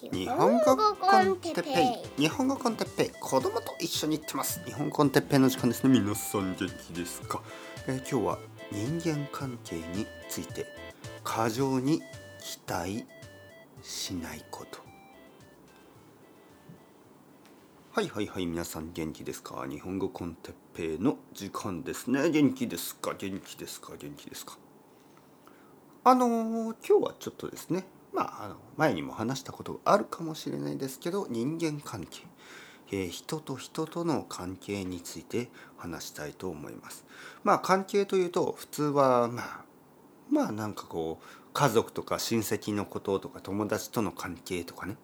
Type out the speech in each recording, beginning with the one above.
日本語コンテッペイ。日本語コンテッペイ。子供と一緒に行ってます。日本コンテッペイの時間ですね皆さん元気ですか、えー、今日は人間関係について過剰に期待しないこと。はいはいはい皆さん元気ですか？日本語コンテッペイの時間ですね。元気ですか？元気ですか？元気ですか？あのー、今日はちょっとですねまあ、あの前にも話したことがあるかもしれないですけど人間関係、えー、人と人との関係について話したいと思います。まあ関係というと普通はまあまあなんかこう家族とか親戚のこととか友達との関係とかね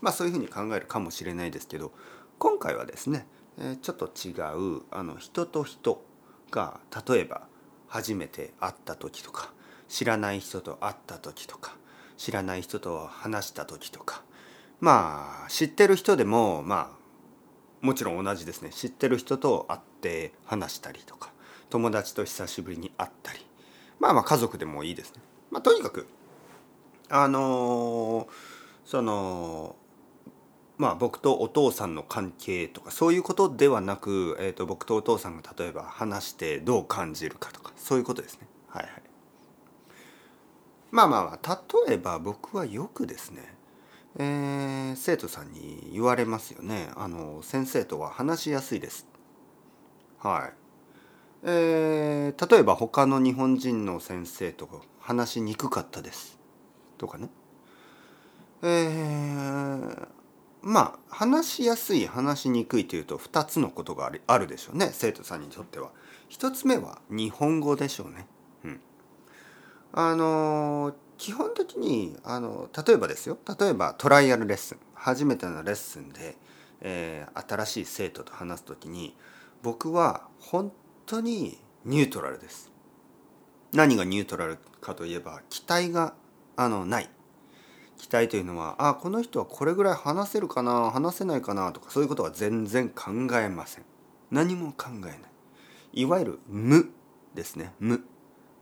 まあそういうふうに考えるかもしれないですけど今回はですね、えー、ちょっと違うあの人と人が例えば初めて会った時とか知らない人と会った時とか知らない人と話した時とか。まあ知ってる人でもまあもちろん同じですね。知ってる人と会って話したりとか。友達と久しぶりに会ったり。まあまあ家族でもいいですね。まあ、とにかくあのー、そのまあ僕とお父さんの関係とかそういうことではなく、えー、と僕とお父さんが例えば話してどう感じるかとかそういうことですね。はいはい。まあまあ例えば僕はよくですね、えー、生徒さんに言われますよね。あの先生とは話しやすいです。はい。えー、例えば他の日本人の先生と話しにくかったです。とかね。えー、まあ話しやすい話しにくいというと2つのことがあるでしょうね生徒さんにとっては。1つ目は日本語でしょうね。あの基本的にあの例えばですよ。例えばトライアルレッスン。初めてのレッスンで、えー、新しい生徒と話す時に僕は本当にニュートラルです。何がニュートラルかといえば期待があのない。期待というのはあこの人はこれぐらい話せるかな話せないかなとかそういうことは全然考えません。何も考えない。いわゆる無ですね。無。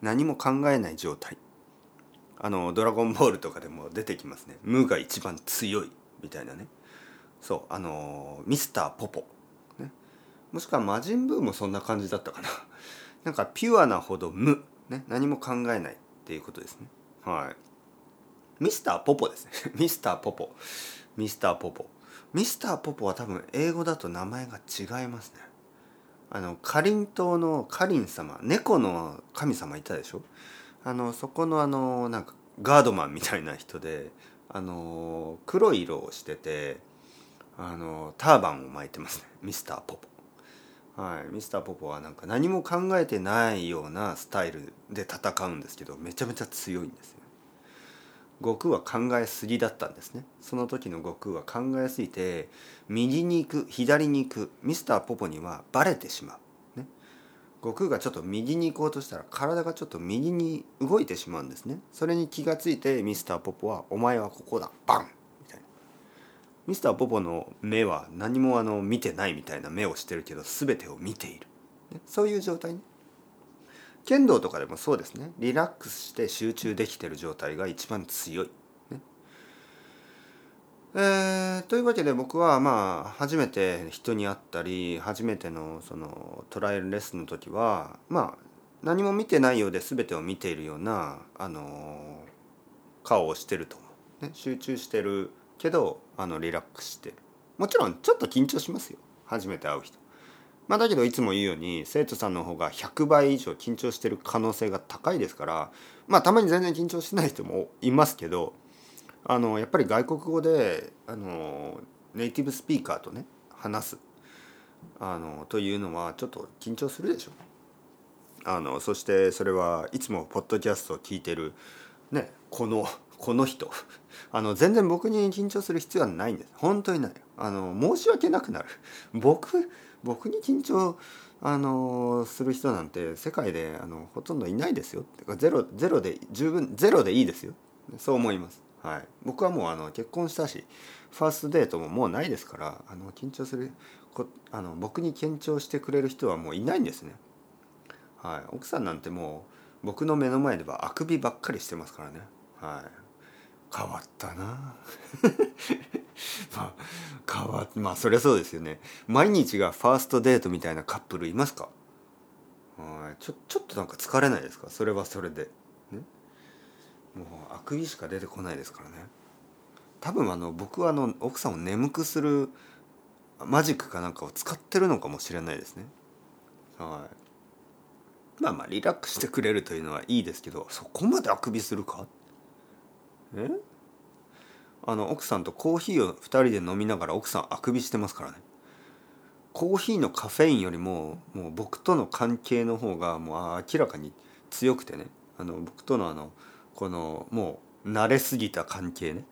何も考えない状態。あの「ドラゴンボール」とかでも出てきますね。無が一番強いみたいなね。そうあのミスターポポ、ね、もしくは魔人ブーもそんな感じだったかな。なんかピュアなほど無、ね、何も考えないっていうことですね。はい。ミスターポポですね。ミスターポポ。ミスターポポ。ミスターポポは多分英語だと名前が違いますね。あのかりんとうのかりん様猫の神様いたでしょ？あのそこのあのなんかガードマンみたいな人であの黒い色をしててあのターバンを巻いてますね。ミスターポポ。はいミスターポポはなんか何も考えてないようなスタイルで戦うんですけどめちゃめちゃ強いんですよ。悟空は考えすぎだったんですね。その時の悟空は考えすぎて右に行く左に行くミスターポポにはバレてしまう、ね、悟空がちょっと右に行こうとしたら体がちょっと右に動いてしまうんですね。それに気がついてミスターポポは「お前はここだバン!」みたいな。ミスターポポの目は何もあの見てないみたいな目をしてるけど全てを見ている、ね、そういう状態ね。剣道とかでもそうですね。リラックスして集中できてる状態が一番強い。ね。えー、というわけで僕はまあ初めて人に会ったり初めてのそのトライアルレッスンの時はまあ何も見てないようで全てを見ているような、あの顔をしてると思う、ね、集中してるけどあのリラックスして。るもちろんちょっと緊張しますよ。初めて会う人。まあ、だけどいつも言うように生徒さんの方が100倍以上緊張してる可能性が高いですからまあたまに全然緊張してない人もいますけどあのやっぱり外国語であのネイティブスピーカーとね話すあのというのはちょっと緊張するでしょ。あのそしてそれはいつもポッドキャストを聞いてる、ね、このこの人。あの全然僕に緊張する必要はないんです。本当にない。あの申し訳なくなる。僕僕に緊張あのする人なんて世界であのほとんどいないですよ。ゼロゼロで十分ゼロでいいですよ。そう思います、はい、僕はもうあの結婚したしファーストデートももうないですからあの緊張するこあの僕に緊張してくれる人はもういないんですね、はい、奥さんなんてもう僕の目の前ではあくびばっかりしてますからね、はい、変わったな。まあ変わまあそりゃそうですよね。毎日がファーストデートみたいなカップルいますか？はい。ちょちょっとなんか疲れないですか？それはそれで、ね、もうあくびしか出てこないですからね。多分あの僕はあの奥さんを眠くするマジックかなんかを使ってるのかもしれないですね。はい。まあまあリラックスしてくれるというのはいいですけどそこまであくびするか？え？あの奥さんとコーヒーを2人で飲みながら奥さんあくびしてますからね。コーヒーのカフェインよりももう僕との関係の方がもう明らかに強くてね。あの僕とのあのこのもう慣れすぎた関係ね。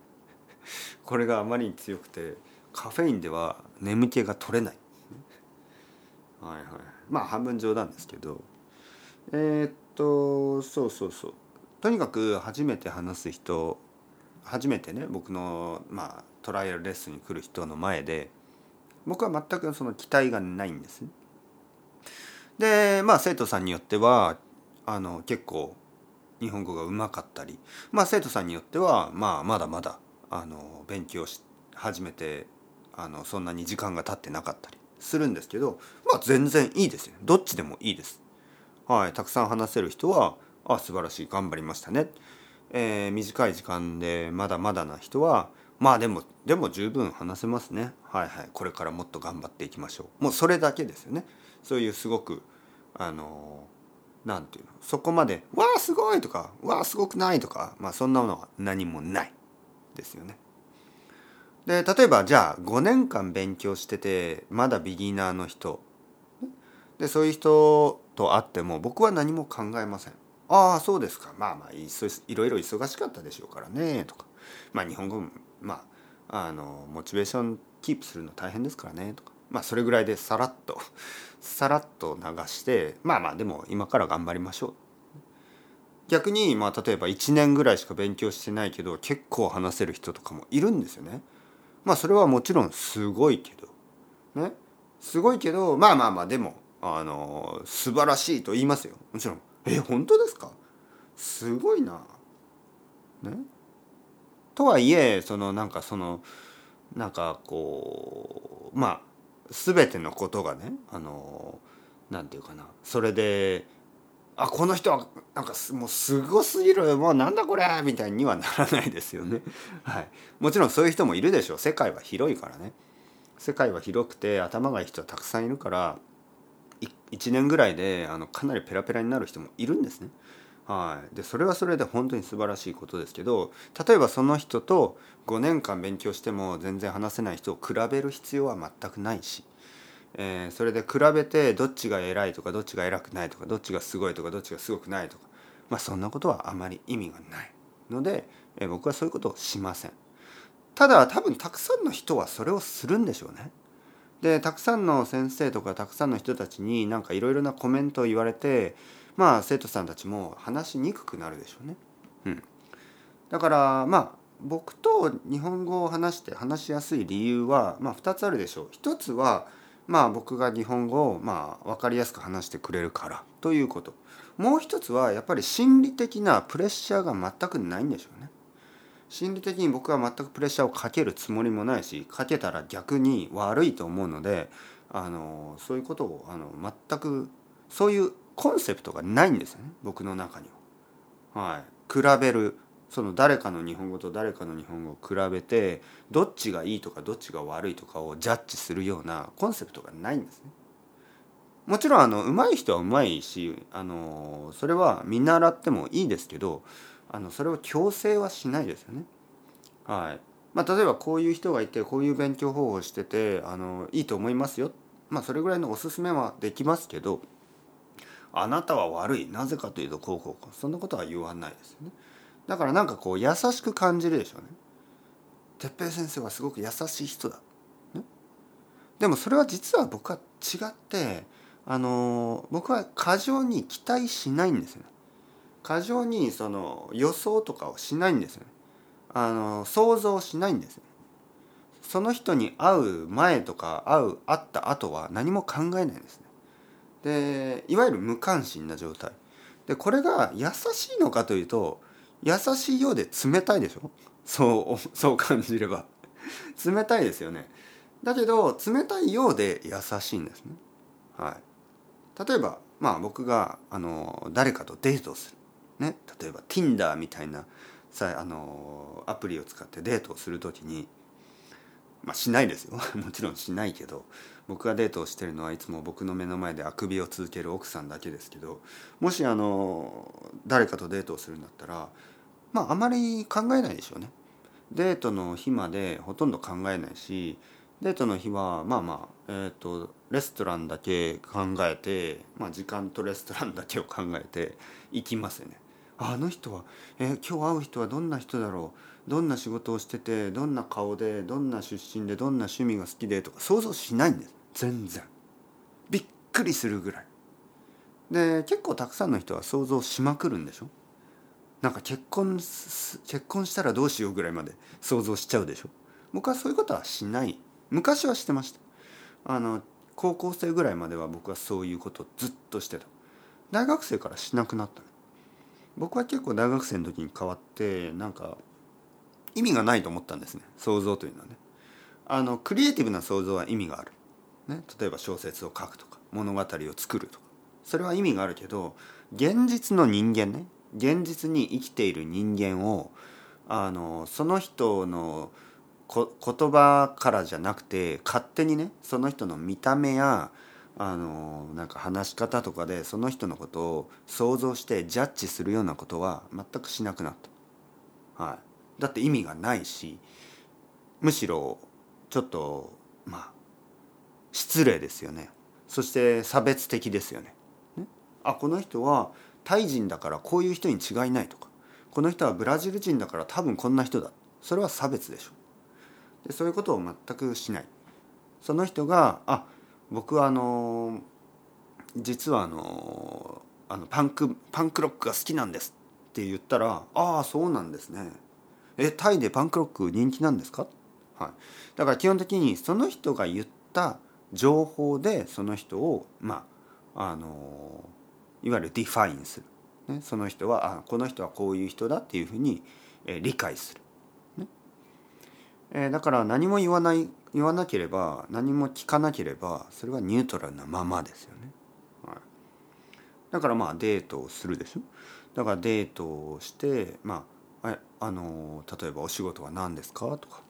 これがあまりに強くてカフェインでは眠気が取れない。はいはい。まあ半分冗談ですけど。えー、っとそうそうそう。とにかく初めて話す人初めてね僕の、まあ、トライアルレッスンに来る人の前で僕は全くその期待がないんですね。でまあ生徒さんによってはあの結構日本語がうまかったり、まあ、生徒さんによっては、まあ、まだまだあの勉強し始めてあのそんなに時間が経ってなかったりするんですけど、まあ、全然いいですよどっちでもいいです。はい、たくさん話せる人は「あ素晴らしい頑張りましたね」えー、短い時間でまだまだな人はまあでもでも十分話せますねはいはいこれからもっと頑張っていきましょうもうそれだけですよねそういうすごくあの何て言うの？そこまで「わあすごい!」とか「わあすごくない!」とかまあそんなものは何もないですよね。で例えばじゃあ5年間勉強しててまだビギナーの人でそういう人と会っても僕は何も考えません。ああそうですか。まあまあいいろいろ忙しかったでしょうからねとか。まあ日本語まああのモチベーションキープするの大変ですからねとか。まあそれぐらいでさらっとさらっと流してまあまあでも今から頑張りましょう。逆にまあ例えば1年ぐらいしか勉強してないけど結構話せる人とかもいるんですよね。まあそれはもちろんすごいけどね。すごいけどまあまあまあでもあの素晴らしいと言いますよ。もちろん。え本当ですか？すごいな。ね？とはいえそのなんかそのなんかこうまあ全てのことがねあのなんていうかなそれであこの人はなんかもうすごすぎるもうなんだこれみたいにはならないですよね。はい、もちろんそういう人もいるでしょう世界は広いからね。世界は広くて頭がいい人はたくさんいるから1年ぐらいであのかなりペラペラになる人もいるんですね。はい、でそれはそれで本当に素晴らしいことですけど例えばその人と5年間勉強しても全然話せない人を比べる必要は全くないし、えー、それで比べてどっちが偉いとかどっちが偉くないとかどっちがすごいとかどっちがすごくないとか、まあ、そんなことはあまり意味がないので、えー、僕はそういうことをしません。ただ多分たくさんの人はそれをするんでしょうね。でたくさんの先生とかたくさんの人たちになんかいろいろなコメントを言われてまあ生徒さんたちも話しにくくなるでしょうね。うん、だからまあ僕と日本語を話して話しやすい理由は、まあ、2つあるでしょう。一つはまあ僕が日本語をまあ分かりやすく話してくれるからということ。もう一つはやっぱり心理的なプレッシャーが全くないんでしょうね。心理的に僕は全くプレッシャーをかけるつもりもないしかけたら逆に悪いと思うのであのそういうことをあの全くそういうコンセプトがないんですよね僕の中には。はい、比べるその誰かの日本語と誰かの日本語を比べてどっちがいいとかどっちが悪いとかをジャッジするようなコンセプトがないんですね。もちろんあの上手い人は上手いしあのそれは見習ってもいいですけどあのそれを強制はしないですよね。はい。まあ、例えばこういう人がいてこういう勉強方法をしててあのいいと思いますよ、まあ、それぐらいのおすすめはできますけどあなたは悪い。なぜかというとこうこうこう。そんなことは言わないですよね。だからなんかこう優しく感じるでしょうね。哲平先生はすごく優しい人だ、ね、でもそれは実は僕は違ってあの僕は過剰に期待しないんですよね。過剰にその予想とかをしないんですよね。あの想像しないんですよその人に会う前とか会う会った後は何も考えないんですね。でいわゆる無関心な状態。でこれが優しいのかというと優しいようで冷たいでしょ？そうそう感じれば。冷たいですよね。だけど冷たいようで優しいんですね。はい。例えばまあ僕があの誰かとデートをする。ね例えば Tinder みたいなさあのアプリを使ってデートをする時にまあしないですよ もちろんしないけど僕がデートをしてるのはいつも僕の目の前であくびを続ける奥さんだけですけどもしあの誰かとデートをするんだったらまああまり考えないでしょうね。デートの日までほとんど考えないしデートの日はまあまあ、えーと、レストランだけ考えて、まあ、時間とレストランだけを考えて行きますよね。あの人は、え、今日会う人はどんな人だろう？どんな仕事をしててどんな顔でどんな出身でどんな趣味が好きで？とか想像しないんです。全然。びっくりするぐらい。で結構たくさんの人は想像しまくるんでしょ？なんか結婚結婚したらどうしようぐらいまで想像しちゃうでしょ？僕はそういうことはしない。昔はしてました。あの高校生ぐらいまでは僕はそういうことをずっとしてた。大学生からしなくなった僕は結構大学生の時に変わってなんか意味がないと思ったんですね。想像というのはね。あのクリエイティブな想像は意味がある、ね、例えば小説を書くとか物語を作るとか。それは意味があるけど現実の人間ね。現実に生きている人間をあのその人の言葉からじゃなくて勝手にねその人の見た目やあのなんか話し方とかでその人のことを想像してジャッジするようなことは全くしなくなった、はい、だって意味がないしむしろちょっとまあ失礼ですよね。そして差別的ですよね。ね。あこの人はタイ人だからこういう人に違いないとか。この人はブラジル人だから多分こんな人だ。それは差別でしょ。でそういうことを全くしない。その人があ僕はあの実はあのあのパンクパンクロックが好きなんですって言ったらああそうなんですね。えタイでパンクロック人気なんですか、はい、だから基本的にその人が言った情報でその人をまああのいわゆる define する、ね、その人はあこの人はこういう人だっていうふうに、え理解する、えー、だから何も言わない言わなければ何も聞かなければそれはニュートラルなままですよね、はい、だからまあデートをするでしょ？だからデートをしてまああの例えばお仕事は何ですか？とか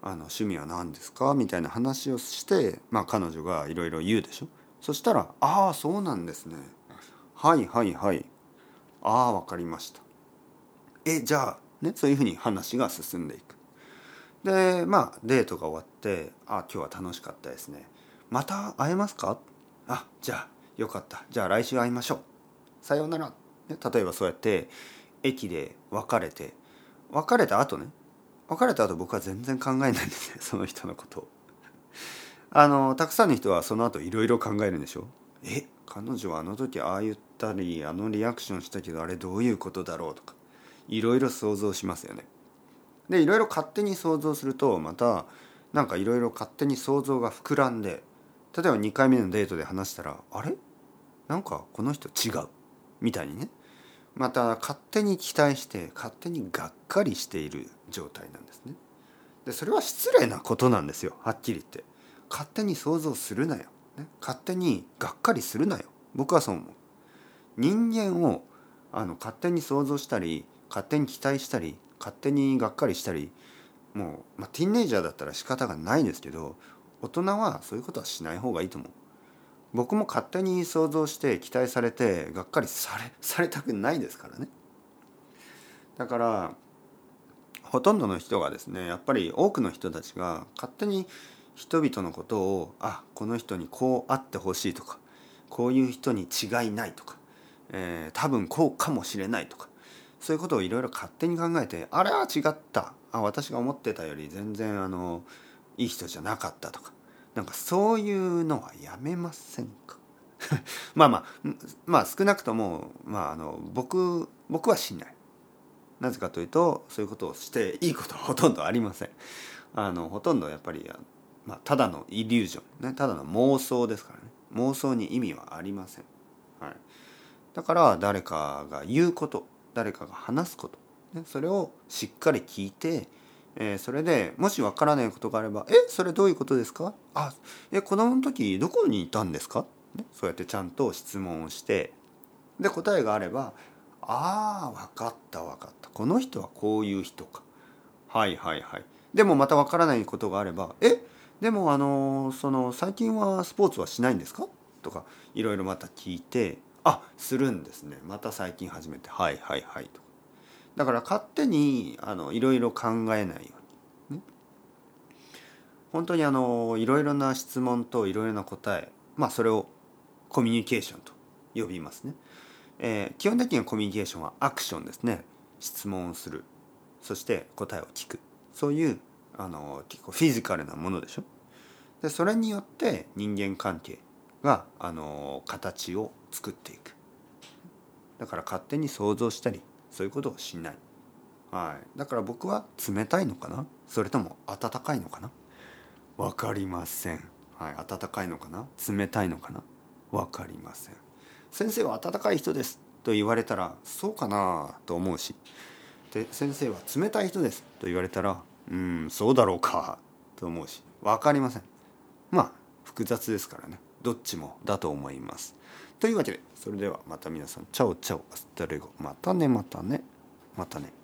あの趣味は何ですか？みたいな話をして、まあ、彼女がいろいろ言うでしょ？そしたら「ああそうなんですね。はいはいはい。ああ分かりました」えじゃあねそういうふうに話が進んでいく。でまあデートが終わって「あ今日は楽しかったですね。また会えますか?」あじゃあよかった。じゃあ来週会いましょう。さようなら、例えばそうやって駅で別れて別れた後ね別れた後僕は全然考えないんですね その人のこと。をあのたくさんの人はその後いろいろ考えるんでしょ？え彼女はあの時ああ言ったりあのリアクションしたけどあれどういうことだろう？とか。いろいろ想像しますよね。でいろいろ勝手に想像するとまたなんかいろいろ勝手に想像が膨らんで例えば2回目のデートで話したらあれ？なんかこの人違う。みたいにね。また勝手に期待して勝手にがっかりしている状態なんですね。でそれは失礼なことなんですよ。はっきり言って。勝手に想像するなよ、ね、勝手にがっかりするなよ。僕はそう思う。人間をあの勝手に想像したり勝手に期待したり勝手にがっかりしたりもう、まあ、ティーンネイジャーだったら仕方がないですけど大人はそういうことはしない方がいいと思う。僕も勝手に想像して期待されてがっかりされされたくないですからね。だからほとんどの人がですねやっぱり多くの人たちが勝手に人々のことをあこの人にこうあってほしいとかこういう人に違いないとか、えー、多分こうかもしれないとかそういうことをいろいろ勝手に考えてあれは違った。あ私が思ってたより全然あのいい人じゃなかったとか。なんかそういうのはやめませんか？まあまあまあ少なくとも、まあ、あの僕僕はしない。なぜかというとそういうことをしていいことはほとんどありません。あのほとんどやっぱり、まあ、ただのイリュージョン、ね、ただの妄想ですからね。妄想に意味はありません。はい、だから誰かが言うこと。誰かが話すことね、それをしっかり聞いて、えー、それでもしわからないことがあれば「えそれどういうことですか?」「あえ子供の時どこにいたんですか?」ね、そうやってちゃんと質問をしてで答えがあれば「ああ分かった分かったこの人はこういう人か」はいはいはいでもまた分からないことがあれば「えでもあのその最近はスポーツはしないんですか?」とかいろいろまた聞いて「あするんですね。また最近始めて。はいはいはい」とだから勝手にあのいろいろ考えないように、ね、本当にあのいろいろな質問といろいろな答えまあそれをコミュニケーションと呼びますね、えー、基本的にはコミュニケーションはアクションですね。質問をする。そして答えを聞く。そういうあの結構フィジカルなものでしょ。でそれによって人間関係があの形を作っていく。だから勝手に想像したりそういうことをしない、はい、だから僕は冷たいのかな？それとも温かいのかな？分かりません、はい、温かいのかな？冷たいのかな？分かりません。先生は温かい人です。と言われたらそうかなと思うし。で先生は冷たい人です。と言われたらうんそうだろうか。と思うし。分かりません。まあ複雑ですからね。どっちもだと思います。というわけでそれではまた皆さん。チャオチャオ。アスタレゴ。またねまたね。またね。